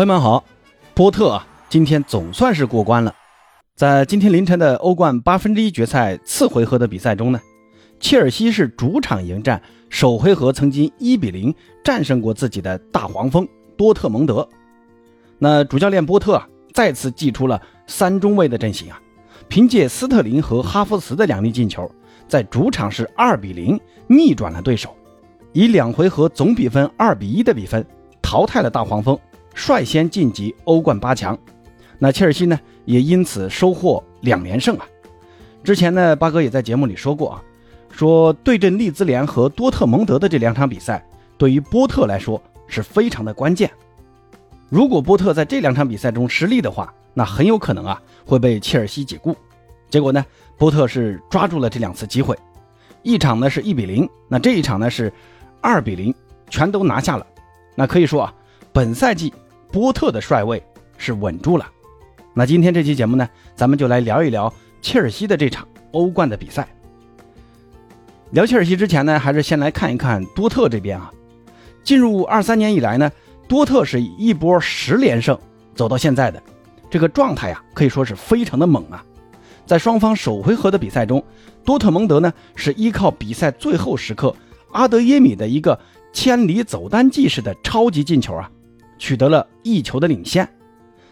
朋友们好，波特啊，今天总算是过关了。在今天凌晨的欧冠八分之一决赛次回合的比赛中呢，切尔西是主场迎战首回合曾经一比零战胜过自己的大黄蜂多特蒙德。那主教练波特啊，再次祭出了三中卫的阵型啊，凭借斯特林和哈弗茨的两粒进球，在主场是二比零逆转了对手，以两回合总比分二比一的比分淘汰了大黄蜂，率先晋级欧冠八强。那切尔西呢，也因此收获两连胜啊！之前呢，八哥也在节目里说过啊，说对阵利兹联和多特蒙德的这两场比赛，对于波特来说是非常的关键。如果波特在这两场比赛中失利的话，那很有可能啊会被切尔西解雇。结果呢，波特是抓住了这两次机会，一场呢是一比零，那这一场呢是二比零，全都拿下了。那可以说啊，本赛季波特的帅位是稳住了。那今天这期节目呢，咱们就来聊一聊切尔西的这场欧冠的比赛。聊切尔西之前呢，还是先来看一看多特这边啊。进入二三年以来呢，多特是一波十连胜走到现在的，这个状态呀，可以说是非常的猛啊。在双方首回合的比赛中，多特蒙德呢是依靠比赛最后时刻阿德耶米的一个千里走单骑式的超级进球啊，取得了一球的领先。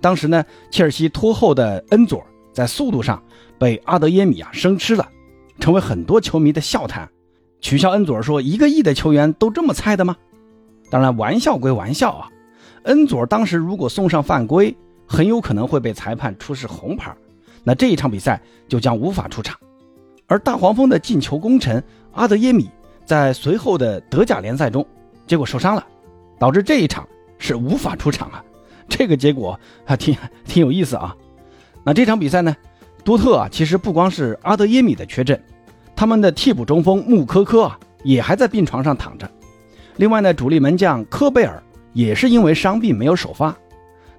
当时呢，切尔西拖后的恩佐在速度上被阿德耶米啊生吃了，成为很多球迷的笑谈，取笑恩佐说：“一个亿的球员都这么菜的吗？”当然，玩笑归玩笑啊，恩佐当时如果送上犯规，很有可能会被裁判出示红牌，那这一场比赛就将无法出场。而大黄蜂的进球功臣阿德耶米在随后的德甲联赛中，结果受伤了，导致这一场是无法出场啊。这个结果还挺挺有意思啊。那这场比赛呢，多特啊，其实不光是阿德耶米的缺阵，他们的替补中锋穆科科啊，也还在病床上躺着。另外呢，主力门将科贝尔也是因为伤病没有首发。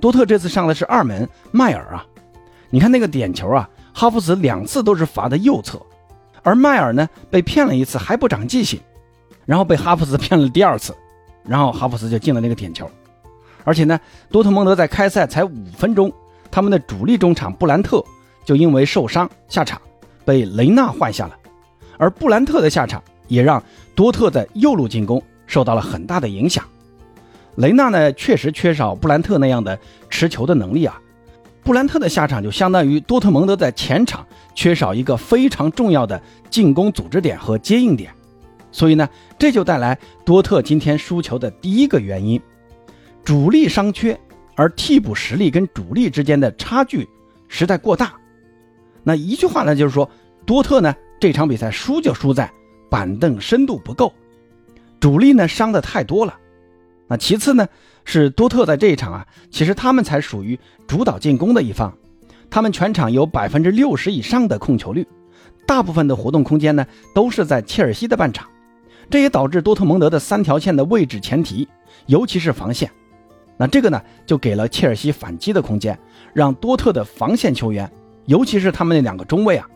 多特这次上的是二门迈尔啊。你看那个点球啊，哈弗茨两次都是罚的右侧，而迈尔呢被骗了一次还不长记性，然后被哈弗茨骗了第二次，然后哈弗茨就进了那个点球。而且呢，多特蒙德在开赛才五分钟，他们的主力中场布兰特就因为受伤下场，被雷纳换下了。而布兰特的下场也让多特的右路进攻受到了很大的影响。雷纳呢，确实缺少布兰特那样的持球的能力啊。布兰特的下场就相当于多特蒙德在前场缺少一个非常重要的进攻组织点和接应点，所以呢，这就带来多特今天输球的第一个原因。主力伤缺，而替补实力跟主力之间的差距实在过大。那一句话呢，就是说多特呢这场比赛输就输在板凳深度不够，主力呢伤的太多了。那其次呢是多特在这一场啊，其实他们才属于主导进攻的一方，他们全场有百分之六十以上的控球率，大部分的活动空间呢都是在切尔西的半场，这也导致多特蒙德的三条线的位置前提，尤其是防线。那这个呢，就给了切尔西反击的空间，让多特的防线球员，尤其是他们那两个中卫啊，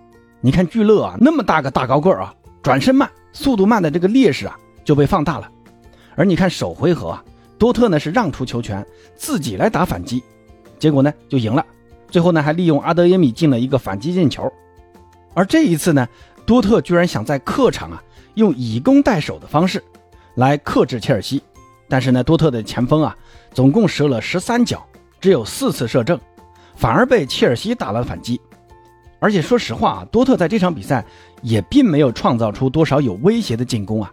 你看聚勒啊，那么大个大高个儿啊，转身慢、速度慢的这个劣势啊，就被放大了。而你看首回合啊，多特呢是让出球权，自己来打反击，结果呢就赢了。最后呢还利用阿德耶米进了一个反击进球。而这一次呢，多特居然想在客场啊，用以攻代守的方式，来克制切尔西。但是呢，多特的前锋啊，总共射了十三脚，只有四次射正，反而被切尔西打了反击。而且说实话啊，多特在这场比赛也并没有创造出多少有威胁的进攻啊，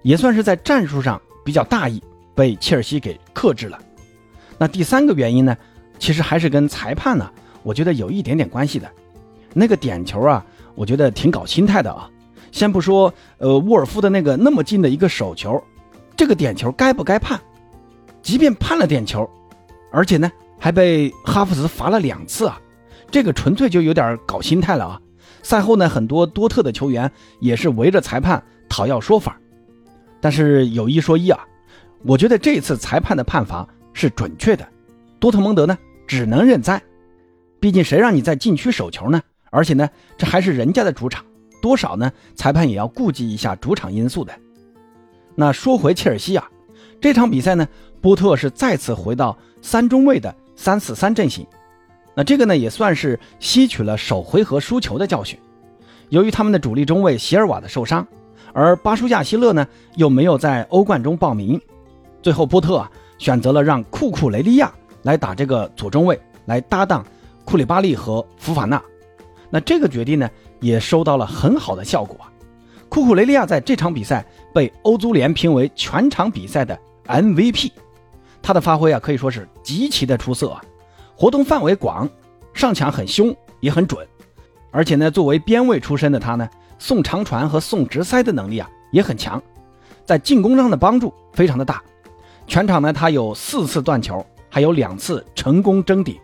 也算是在战术上比较大意，被切尔西给克制了。那第三个原因呢，其实还是跟裁判呢，我觉得有一点点关系的。那个点球啊，我觉得挺搞心态的啊。先不说呃沃尔夫的那个那么近的一个手球。这个点球该不该判？即便判了点球，而且呢还被哈弗茨罚了两次啊，这个纯粹就有点搞心态了啊！赛后呢，很多多特的球员也是围着裁判讨要说法，但是有一说一啊，我觉得这次裁判的判罚是准确的，多特蒙德呢只能认栽，毕竟谁让你在禁区守球呢？而且呢，这还是人家的主场，多少呢？裁判也要顾及一下主场因素的。那说回切尔西啊，这场比赛呢，波特是再次回到三中卫的三四三阵型。那这个呢，也算是吸取了首回合输球的教训。由于他们的主力中卫席尔瓦的受伤，而巴舒亚希勒呢又没有在欧冠中报名，最后波特啊选择了让库库雷利亚来打这个左中卫，来搭档库里巴利和福法纳。那这个决定呢，也收到了很好的效果啊。库库雷利亚在这场比赛被欧足联评为全场比赛的 MVP，他的发挥啊可以说是极其的出色啊，活动范围广，上抢很凶也很准，而且呢作为边卫出身的他呢，送长传和送直塞的能力啊也很强，在进攻上的帮助非常的大，全场呢他有四次断球，还有两次成功争顶，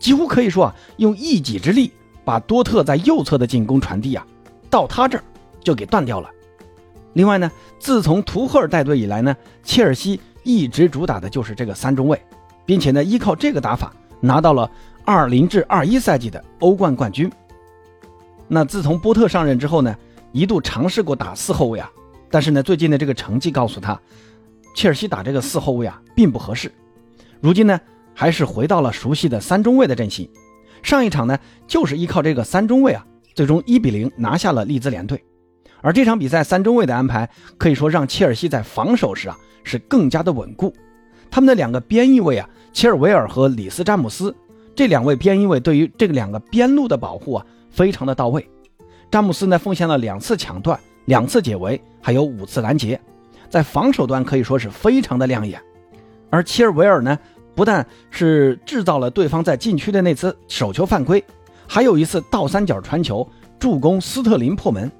几乎可以说啊用一己之力把多特在右侧的进攻传递啊到他这儿。就给断掉了。另外呢，自从图赫尔带队以来呢，切尔西一直主打的就是这个三中卫，并且呢，依靠这个打法拿到了二零至二一赛季的欧冠冠军。那自从波特上任之后呢，一度尝试过打四后卫啊，但是呢，最近的这个成绩告诉他，切尔西打这个四后卫啊并不合适。如今呢，还是回到了熟悉的三中卫的阵型。上一场呢，就是依靠这个三中卫啊，最终一比零拿下了利兹联队。而这场比赛三中卫的安排，可以说让切尔西在防守时啊是更加的稳固。他们的两个边翼位啊，切尔维尔和里斯詹姆斯这两位边翼位对于这个两个边路的保护啊非常的到位。詹姆斯呢奉献了两次抢断、两次解围，还有五次拦截，在防守端可以说是非常的亮眼。而切尔维尔呢，不但是制造了对方在禁区的那次手球犯规，还有一次倒三角传球助攻斯特林破门。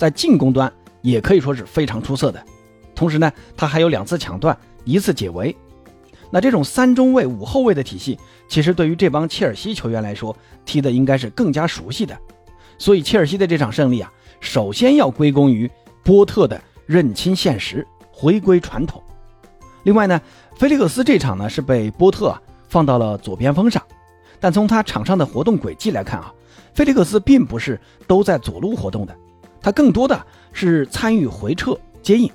在进攻端也可以说是非常出色的，同时呢，他还有两次抢断，一次解围。那这种三中卫五后卫的体系，其实对于这帮切尔西球员来说，踢的应该是更加熟悉的。所以切尔西的这场胜利啊，首先要归功于波特的认清现实，回归传统。另外呢，菲利克斯这场呢是被波特啊放到了左边锋上，但从他场上的活动轨迹来看啊，菲利克斯并不是都在左路活动的。他更多的是参与回撤接应，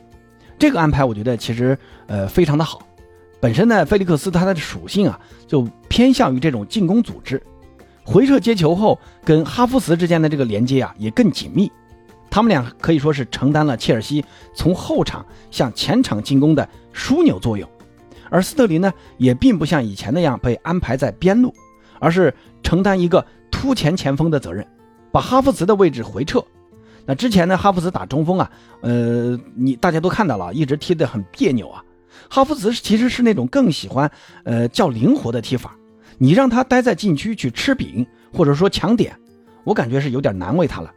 这个安排我觉得其实呃非常的好。本身呢，菲利克斯他的属性啊就偏向于这种进攻组织，回撤接球后跟哈弗茨之间的这个连接啊也更紧密。他们俩可以说是承担了切尔西从后场向前场进攻的枢纽作用。而斯特林呢也并不像以前那样被安排在边路，而是承担一个突前前锋的责任，把哈弗茨的位置回撤。那之前呢，哈弗茨打中锋啊，呃，你大家都看到了，一直踢得很别扭啊。哈弗茨其实是那种更喜欢呃较灵活的踢法，你让他待在禁区去吃饼或者说抢点，我感觉是有点难为他了。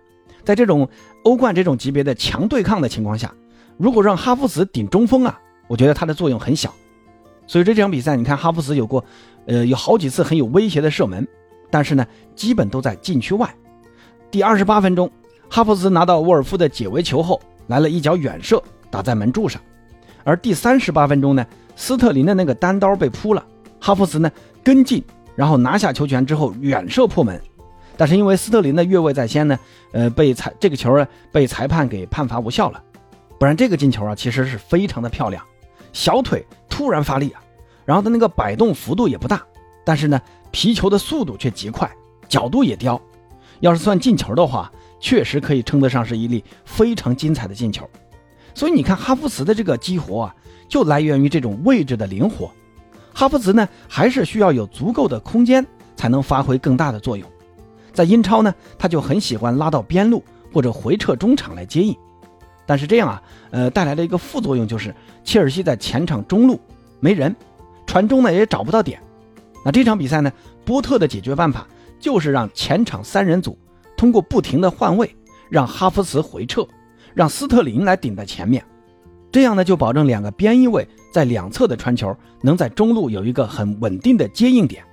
在这种欧冠这种级别的强对抗的情况下，如果让哈弗茨顶中锋啊，我觉得他的作用很小。所以这场比赛，你看哈弗茨有过，呃，有好几次很有威胁的射门，但是呢，基本都在禁区外。第二十八分钟。哈弗茨拿到沃尔夫的解围球后，来了一脚远射，打在门柱上。而第三十八分钟呢，斯特林的那个单刀被扑了，哈弗茨呢跟进，然后拿下球权之后远射破门。但是因为斯特林的越位在先呢，呃，被裁这个球啊被裁判给判罚无效了。不然这个进球啊其实是非常的漂亮，小腿突然发力啊，然后他那个摆动幅度也不大，但是呢皮球的速度却极快，角度也刁。要是算进球的话。确实可以称得上是一粒非常精彩的进球，所以你看哈弗茨的这个激活啊，就来源于这种位置的灵活。哈弗茨呢，还是需要有足够的空间才能发挥更大的作用。在英超呢，他就很喜欢拉到边路或者回撤中场来接应，但是这样啊，呃，带来的一个副作用就是切尔西在前场中路没人，传中呢也找不到点。那这场比赛呢，波特的解决办法就是让前场三人组。通过不停的换位，让哈弗茨回撤，让斯特林来顶在前面，这样呢就保证两个边翼位在两侧的传球能在中路有一个很稳定的接应点。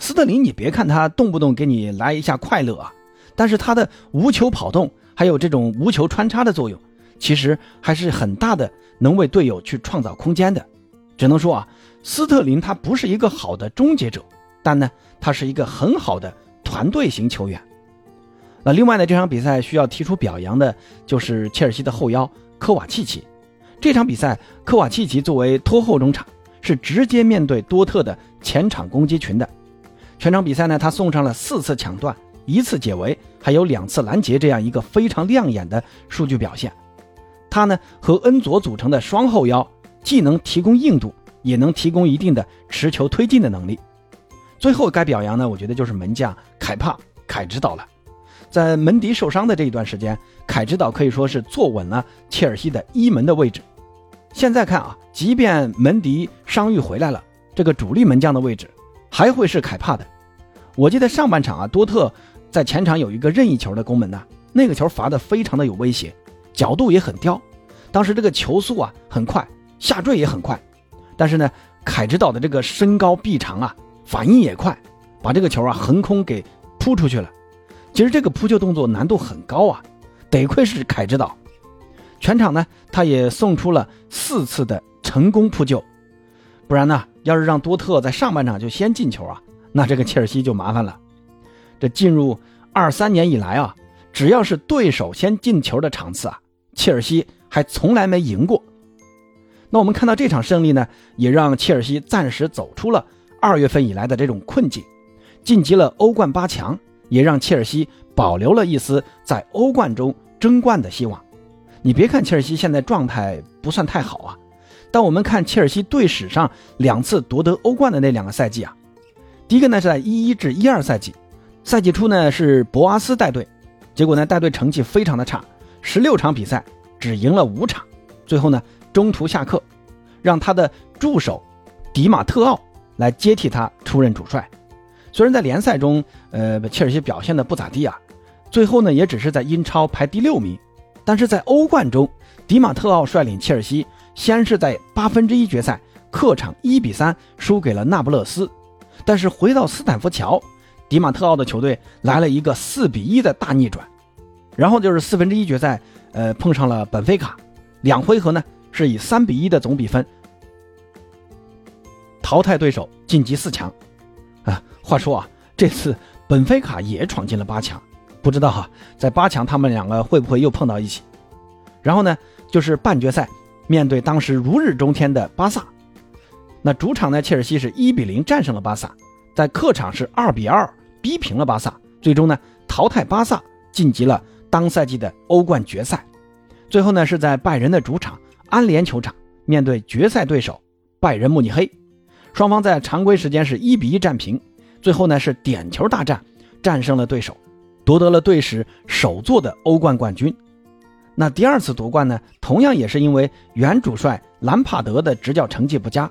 斯特林，你别看他动不动给你来一下快乐啊，但是他的无球跑动还有这种无球穿插的作用，其实还是很大的，能为队友去创造空间的。只能说啊，斯特林他不是一个好的终结者，但呢，他是一个很好的团队型球员。那另外呢，这场比赛需要提出表扬的，就是切尔西的后腰科瓦契奇。这场比赛，科瓦契奇作为拖后中场，是直接面对多特的前场攻击群的。全场比赛呢，他送上了四次抢断、一次解围，还有两次拦截，这样一个非常亮眼的数据表现。他呢和恩佐组成的双后腰，既能提供硬度，也能提供一定的持球推进的能力。最后该表扬呢，我觉得就是门将凯帕凯指导了。在门迪受伤的这一段时间，凯指导可以说是坐稳了切尔西的一门的位置。现在看啊，即便门迪伤愈回来了，这个主力门将的位置还会是凯帕的。我记得上半场啊，多特在前场有一个任意球的攻门呐，那个球罚的非常的有威胁，角度也很刁。当时这个球速啊很快，下坠也很快，但是呢，凯指导的这个身高臂长啊，反应也快，把这个球啊横空给扑出去了。其实这个扑救动作难度很高啊，得亏是凯指导。全场呢，他也送出了四次的成功扑救，不然呢，要是让多特在上半场就先进球啊。那这个切尔西就麻烦了。这进入二三年以来啊，只要是对手先进球的场次啊，切尔西还从来没赢过。那我们看到这场胜利呢，也让切尔西暂时走出了二月份以来的这种困境，晋级了欧冠八强，也让切尔西保留了一丝在欧冠中争冠的希望。你别看切尔西现在状态不算太好啊，但我们看切尔西队史上两次夺得欧冠的那两个赛季啊。第一个呢是在一一至一二赛季，赛季初呢是博阿斯带队，结果呢带队成绩非常的差，十六场比赛只赢了五场，最后呢中途下课，让他的助手迪马特奥来接替他出任主帅。虽然在联赛中，呃切尔西表现的不咋地啊，最后呢也只是在英超排第六名，但是在欧冠中，迪马特奥率领切尔西先是在八分之一决赛客场一比三输给了那不勒斯。但是回到斯坦福桥，迪马特奥的球队来了一个四比一的大逆转，然后就是四分之一决赛，呃，碰上了本菲卡，两回合呢是以三比一的总比分淘汰对手晋级四强。啊，话说啊，这次本菲卡也闯进了八强，不知道哈，在八强他们两个会不会又碰到一起？然后呢，就是半决赛面对当时如日中天的巴萨。那主场呢？切尔西是一比零战胜了巴萨，在客场是二比二逼平了巴萨，最终呢淘汰巴萨晋级了当赛季的欧冠决赛。最后呢是在拜仁的主场安联球场面对决赛对手拜仁慕尼黑，双方在常规时间是一比一战平，最后呢是点球大战战胜了对手，夺得了队史首座的欧冠冠军。那第二次夺冠呢，同样也是因为原主帅兰帕德的执教成绩不佳。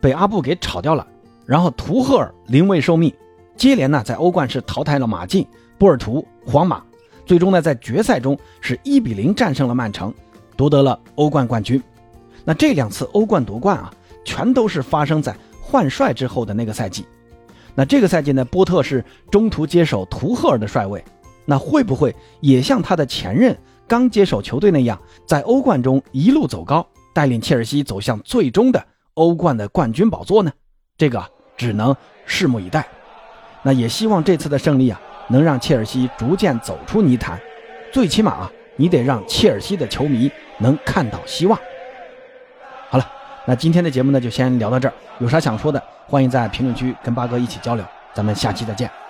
被阿布给炒掉了，然后图赫尔临危受命，接连呢在欧冠是淘汰了马竞、波尔图、皇马，最终呢在决赛中是一比零战胜了曼城，夺得了欧冠冠军。那这两次欧冠夺冠啊，全都是发生在换帅之后的那个赛季。那这个赛季呢，波特是中途接手图赫尔的帅位，那会不会也像他的前任刚接手球队那样，在欧冠中一路走高，带领切尔西走向最终的？欧冠的冠军宝座呢？这个只能拭目以待。那也希望这次的胜利啊，能让切尔西逐渐走出泥潭。最起码啊，你得让切尔西的球迷能看到希望。那今天的节目呢，就先聊到这儿。有啥想说的，欢迎在评论区跟八哥一起交流。咱们下期再见。